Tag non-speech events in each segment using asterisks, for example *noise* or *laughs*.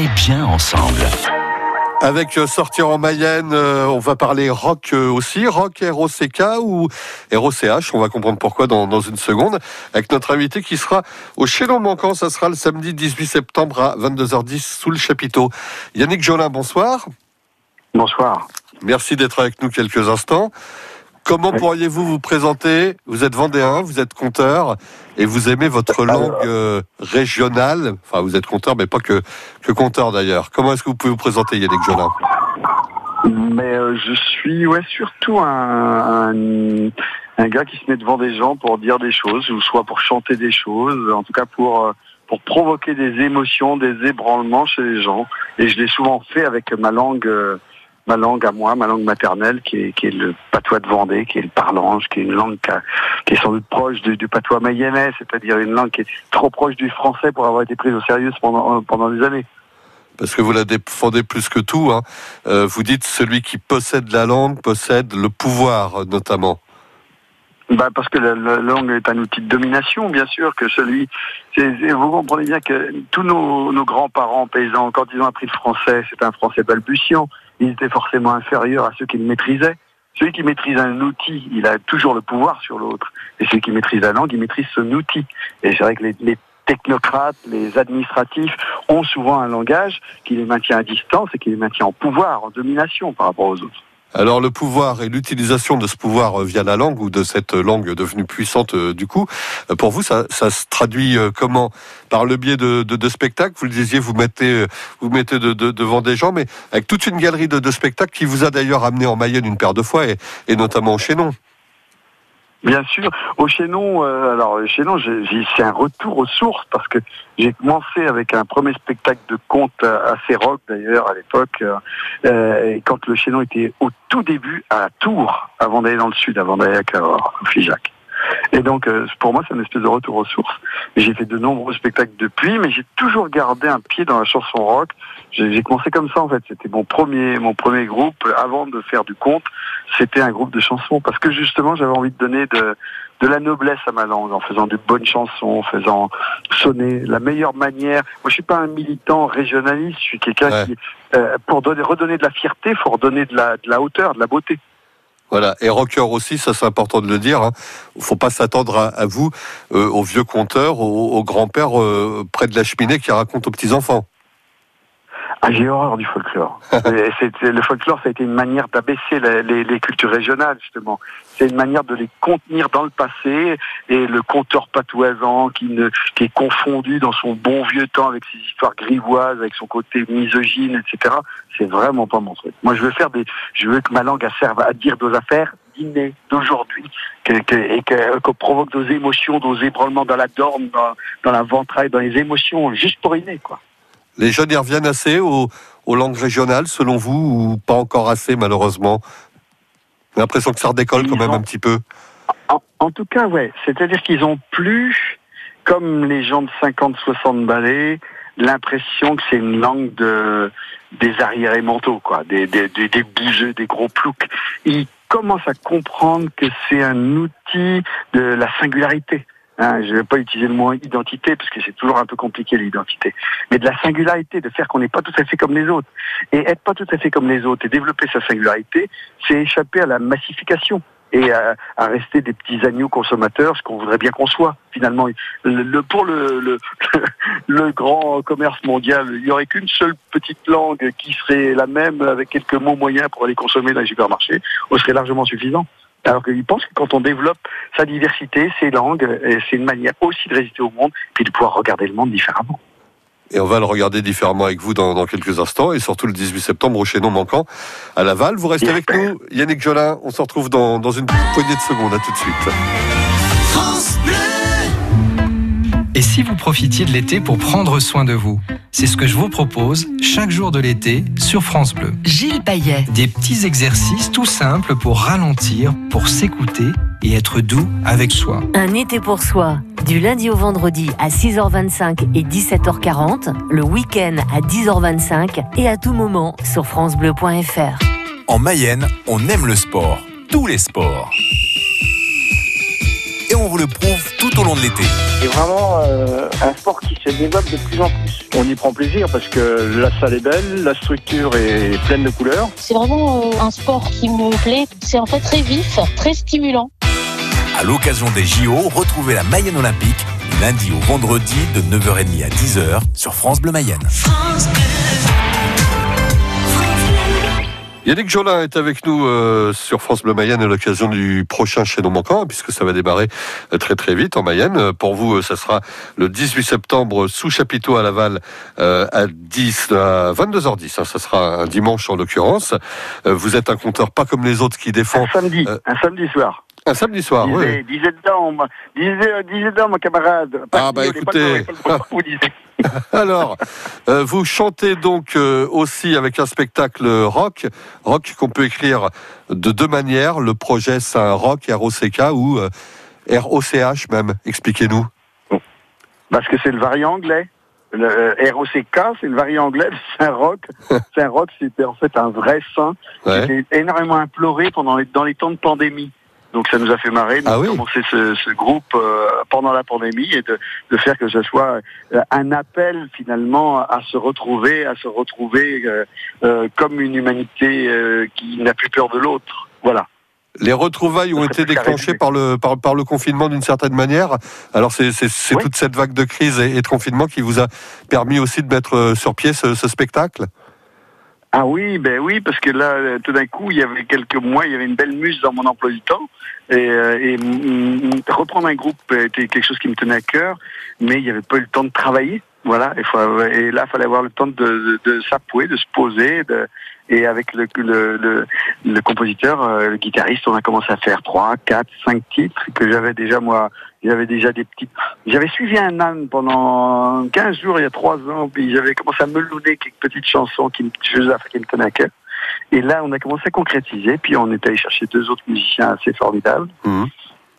est bien ensemble. Avec euh, Sortir en Mayenne, euh, on va parler rock euh, aussi, rock ROCK ou ROCH, on va comprendre pourquoi dans, dans une seconde, avec notre invité qui sera au Chénon Manquant, ça sera le samedi 18 septembre à 22h10 sous le chapiteau. Yannick Jolin, bonsoir. Bonsoir. Merci d'être avec nous quelques instants. Comment pourriez-vous vous présenter? Vous êtes vendéen, vous êtes conteur et vous aimez votre langue euh, régionale. Enfin, vous êtes conteur, mais pas que, que conteur d'ailleurs. Comment est-ce que vous pouvez vous présenter, Yannick Jolin? Mais euh, je suis ouais, surtout un, un, un gars qui se met devant des gens pour dire des choses, ou soit pour chanter des choses, en tout cas pour, euh, pour provoquer des émotions, des ébranlements chez les gens. Et je l'ai souvent fait avec ma langue, euh, ma langue à moi, ma langue maternelle, qui est, qui est le patois de Vendée, qui est le parlange, qui est une langue qui, a- qui est sans doute proche du, du patois mayennais, c'est-à-dire une langue qui est trop proche du français pour avoir été prise au sérieux pendant, pendant des années. parce que vous la défendez plus que tout. Hein. Euh, vous dites celui qui possède la langue possède le pouvoir, notamment. Bah parce que la, la langue est un outil de domination, bien sûr, que celui... vous comprenez bien que tous nos, nos grands-parents paysans, quand ils ont appris le français, c'est un français balbutiant, ils étaient forcément inférieurs à ceux qui le maîtrisaient. Celui qui maîtrise un outil, il a toujours le pouvoir sur l'autre. Et celui qui maîtrise la langue, il maîtrise son outil. Et c'est vrai que les, les technocrates, les administratifs ont souvent un langage qui les maintient à distance et qui les maintient en pouvoir, en domination par rapport aux autres. Alors le pouvoir et l'utilisation de ce pouvoir euh, via la langue ou de cette langue devenue puissante euh, du coup, euh, pour vous ça, se traduit comment? Par le biais de, de, spectacles Vous le disiez, vous mettez, vous mettez de, de- devant des gens, mais avec toute une galerie de, de spectacles qui vous a d'ailleurs amené en Mayenne une paire de fois et, et notamment au Chénon. Bien sûr, au Chénon, euh, alors Chénon, c'est un retour aux sources parce que j'ai commencé avec un premier spectacle de conte assez rock d'ailleurs à l'époque, euh, euh, quand le Chénon était au tout début à Tours, avant d'aller dans le sud, avant d'aller à Cahors, au Figeac. Et donc, euh, pour moi, c'est une espèce de retour aux sources. J'ai fait de nombreux spectacles depuis, mais j'ai toujours gardé un pied dans la chanson rock. J'ai j'ai commencé comme ça en fait. C'était mon premier, mon premier groupe avant de faire du conte. C'était un groupe de chansons parce que justement, j'avais envie de donner de, de la noblesse à ma langue en faisant de bonnes chansons, en faisant sonner la meilleure manière. Moi, je suis pas un militant régionaliste. Je suis quelqu'un Ouais. qui, euh, pour donner, redonner de la fierté, faut redonner de la, de la hauteur, de la beauté. Voilà, et rocker aussi, ça c'est important de le dire. Hein. faut pas s'attendre à, vous, euh, aux vieux conteurs, aux, grands-pères euh, près de la cheminée qui racontent aux petits-enfants. Ah, j'ai horreur du folklore. *laughs* Le folklore, ça a été une manière d'abaisser les, les cultures régionales, justement. C'est une manière de les contenir dans le passé. Et le conteur patoisant qui, ne, qui est confondu dans son bon vieux temps avec ses histoires grivoises, avec son côté misogyne, etc. C'est vraiment pas mon truc. Moi, je veux faire des, je veux que ma langue elle serve à dire nos affaires d'inné, d'aujourd'hui, et que- qu'on provoque nos émotions, nos ébranlements dans la dorme, dans, dans la ventraille, dans les émotions, juste pour inné, quoi. Les jeunes y reviennent assez aux, aux langues régionales, selon vous, ou pas encore assez, malheureusement? J'ai l'impression que ça redécolle quand même ont- un petit peu. En, en tout cas, ouais. C'est-à-dire qu'ils ont plus, comme les gens de 50-60 balais, l'impression que c'est une langue de des arriérés mentaux, quoi, des, des, des, des bouseux, des gros ploucs. Ils commencent à comprendre que c'est un outil de la singularité. Hein, je ne vais pas utiliser le mot identité parce que c'est toujours un peu compliqué l'identité, mais de la singularité, de faire qu'on n'est pas tout à fait comme les autres. Et être pas tout à fait comme les autres et développer sa singularité, c'est échapper à la massification et à, rester des petits agneaux consommateurs, ce qu'on voudrait bien qu'on soit. Finalement, le, le- pour le, le, *laughs* le grand commerce mondial, il n'y aurait qu'une seule petite langue qui serait la même avec quelques mots moyens pour aller consommer dans les supermarchés, on serait largement suffisant. Alors qu'ils pensent que quand on développe sa diversité, ses langues, et c'est une manière aussi de résister au monde, puis de pouvoir regarder le monde différemment. Et on va le regarder différemment avec vous dans, dans quelques instants, et surtout le 18 septembre au Chénon manquant à Laval. Vous restez avec nous, Yannick Jolin. On se retrouve dans, dans une poignée de secondes. À tout de suite. Et si vous profitiez de l'été pour prendre soin de vous C'est ce que je vous propose chaque jour de l'été sur France Bleu. Gilles Payet. Des petits exercices tout simples pour ralentir, pour s'écouter et être doux avec soi. Un été pour soi, du lundi au vendredi à 6h25 et 17h40, le week-end à 10h25 et à tout moment sur francebleu.fr. En Mayenne, on aime le sport, tous les sports. Et on vous le prouve tout au long de l'été. C'est vraiment euh, un sport qui se développe de plus en plus. On y prend plaisir parce que la salle est belle, la structure est pleine de couleurs. C'est vraiment euh, un sport qui me plaît. C'est en fait très vif, très stimulant. À l'occasion des JO, retrouvez la Mayenne Olympique du lundi au vendredi de 9h30 à 10h sur France Bleu Mayenne. Yannick Jolin est avec nous euh, sur France Bleu Mayenne à l'occasion du prochain chaînon manquant, puisque ça va démarrer euh, très très vite en Mayenne. Euh, Pour vous, euh, ça sera le 18 septembre sous chapiteau à Laval euh, à 10 à 22h10. hein. ça sera un dimanche en l'occurrence. Euh, vous êtes un compteur pas comme les autres qui défend Un samedi, un samedi soir. un samedi soir. oui. disait, dedans, disait, disait dedans, mon camarade. Ah, bah, écoutez. *laughs* Alors, euh, vous chantez donc euh, aussi avec un spectacle rock, rock qu'on peut écrire de deux manières. Le projet c'est un rock R-O-C-K ou euh, R-O-C-H même. Expliquez-nous. Parce que c'est le variant anglais. Le euh, ROCK, c'est le variant anglais de Saint-Roch. *laughs* Saint-Roch, c'était en fait un vrai saint Ouais. qui était énormément imploré pendant les, dans les temps de pandémie. Donc ça nous a fait marrer de Ah oui. commencer ce, ce groupe euh, pendant la pandémie et de, de faire que ce soit euh, un appel finalement à se retrouver, à se retrouver euh, euh, comme une humanité euh, qui n'a plus peur de l'autre. Voilà. Les retrouvailles ont été déclenchées par le, par, par le confinement d'une certaine manière. Alors c'est c'est- c'est Oui. toute cette vague de crise et, et de confinement qui vous a permis aussi de mettre sur pied ce, ce spectacle? Ah oui, ben oui, parce que là, tout d'un coup, il y avait quelques mois, il y avait une belle muse dans mon emploi du temps. Et, euh, et reprendre un groupe était quelque chose qui me tenait à cœur, mais il n'y avait pas eu le temps de travailler. Voilà, et là, il fallait avoir le temps de, de, de s'appouer, de se poser. De, et avec le, le, le, le compositeur, euh, le guitariste, on a commencé à faire trois, quatre, cinq titres que j'avais déjà, moi, j'avais déjà des petites... J'avais suivi un âne pendant 15 jours, il y a trois ans, puis j'avais commencé à meloner quelques petites chansons qui me, qui me tenaient à cœur. Et là, on a commencé à concrétiser, puis on est allé chercher deux autres musiciens assez formidables. Mhm.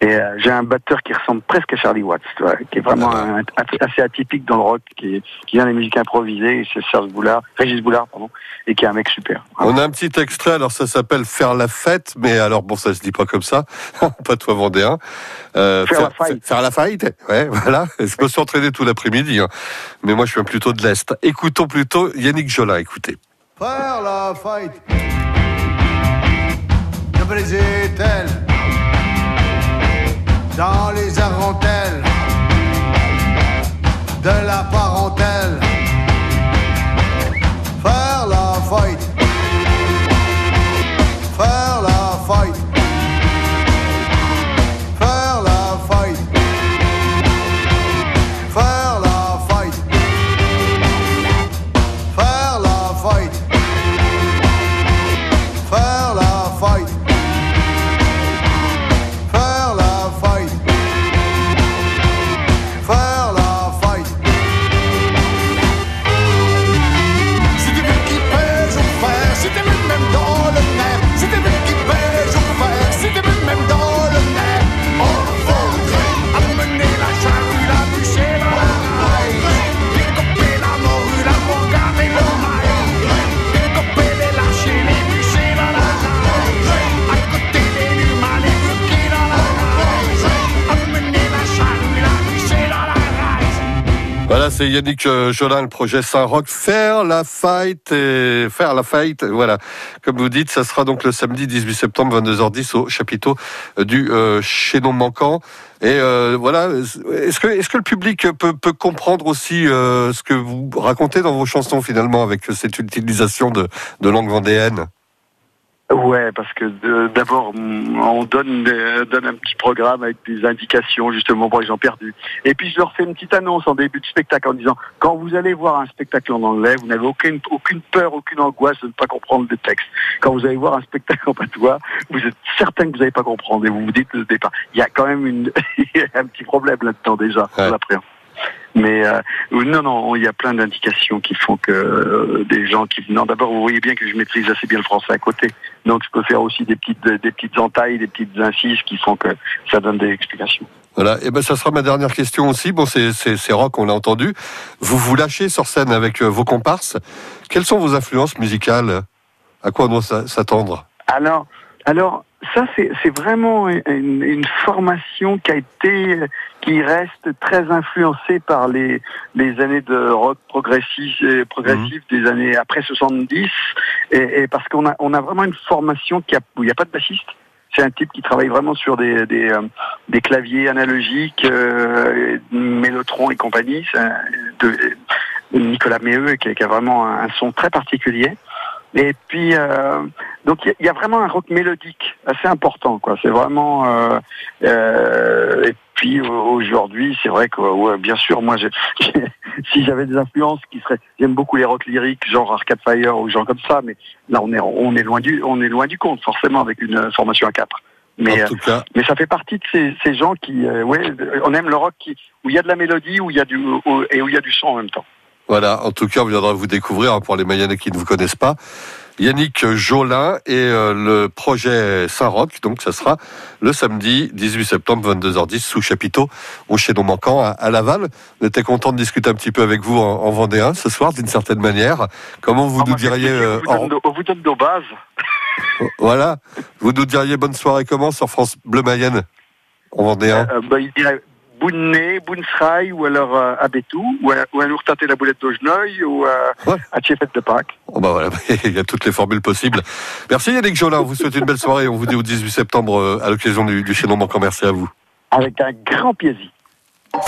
Et euh, j'ai un batteur qui ressemble presque à Charlie Watts, tu vois, qui est vraiment un- un- assez atypique dans le rock, qui, est- qui vient des musiques improvisées, et c'est Serge Boulard, Régis Boulard, pardon, et qui est un mec super. On a un petit extrait, alors ça s'appelle Faire la fête, mais alors bon, ça se dit pas comme ça, *laughs* pas toi vendéen. Euh, Faire la fight. Faire la fight, ouais, *laughs* voilà. Je me suis entraîné tout l'après-midi, hein. mais moi je viens plutôt de l'Est. Écoutons plutôt Yannick Jolin, écoutez. Faire la fight. Je dans les arentelles de la parentèle. Faire la fight. Yannick euh, Jolin, le projet Saint-Roch. Faire la fight et faire la fight, voilà. Comme vous dites, ça sera donc le samedi 18 septembre, 22h10 au chapiteau euh, du euh, Chaînon Manquant. Et euh, voilà, est-ce que, le public peut, comprendre aussi ce que vous racontez dans vos chansons finalement avec cette utilisation de, de langue vendéenne? Ouais, parce que euh, d'abord, on donne, euh, donne un petit programme avec des indications justement pour les gens perdus. Et puis je leur fais une petite annonce en début de spectacle en disant quand vous allez voir un spectacle en anglais, vous n'avez aucune, aucune peur, aucune angoisse de ne pas comprendre le texte. Quand vous allez voir un spectacle en patois, vous êtes certain que vous n'allez pas comprendre et vous vous dites le départ. Il y a quand même une, *laughs* un petit problème là-dedans déjà, Ouais. Mais euh, non, non, il y a plein d'indications qui font que euh, des gens qui... Non, d'abord, vous voyez bien que je maîtrise assez bien le français à côté. Donc, je peux faire aussi des petites, des petites entailles, des petites incises qui font que ça donne des explications. Voilà, et ben ça sera ma dernière question aussi. Bon, c'est rock, on l'a entendu. Vous vous lâchez sur scène avec euh, vos comparses. Quelles sont vos influences musicales? À quoi on doit s'a- s'attendre? Alors, alors, ça c'est vraiment une, une formation qui a été, qui reste très influencée par les les années de rock progressif, euh, progressif des années après 70, et, et parce qu'on a on a vraiment une formation qui a, où il n'y a pas de bassiste. C'est un type qui travaille vraiment sur des des, euh, des claviers analogiques, euh, Mélotron et compagnie. de, Nicolas Méheux qui, a- vraiment un son très particulier. Et puis euh, donc il y a- il y, a vraiment un rock mélodique assez important quoi. C'est vraiment euh, euh, et puis au- aujourd'hui c'est vrai que ouais, bien sûr moi *laughs* j'ai- si j'avais des influences qui seraient j'aime beaucoup les rock lyriques genre Arcade Fire ou genre comme ça mais là on est on est loin du on est loin du compte forcément avec une euh, formation à quatre. Mais En euh, tout cas, mais ça fait partie de ces, ces gens qui, euh, ouais, on aime le rock qui, où il y a de la mélodie, où il y a du, où- et où il y a du son en même temps. Voilà. En tout cas, on viendra vous découvrir hein, pour les Mayennais qui ne vous connaissent pas. Yannick Jolin et euh, le projet Saint-Roch. Donc, ça sera le samedi 18 septembre, 22h10, sous chapiteau, au Chénon Manquant, à, Laval. On était content de discuter un petit peu avec vous en, en Vendéen ce soir, d'une certaine manière. Comment vous Ah, nous diriez, euh, on, vous donne, nos- on vous donne nos bases. voilà, vous nous diriez bonne soirée comment sur France Bleu Mayenne en Vendéen Euh, bah, il dirait Bounné, Boonsrail, ou alors euh, à Bétou, ou à, ou à la boulette d'Augeneuil, ou à, Ouais. à Tchefet de Pâques. Oh, bah voilà, *laughs* il y a toutes les formules possibles. Merci Yannick Jolin, on vous souhaite une belle soirée. On vous dit au 18 septembre euh, à l'occasion du, du Chénon Manquant. Merci à vous. Avec un grand plaisir.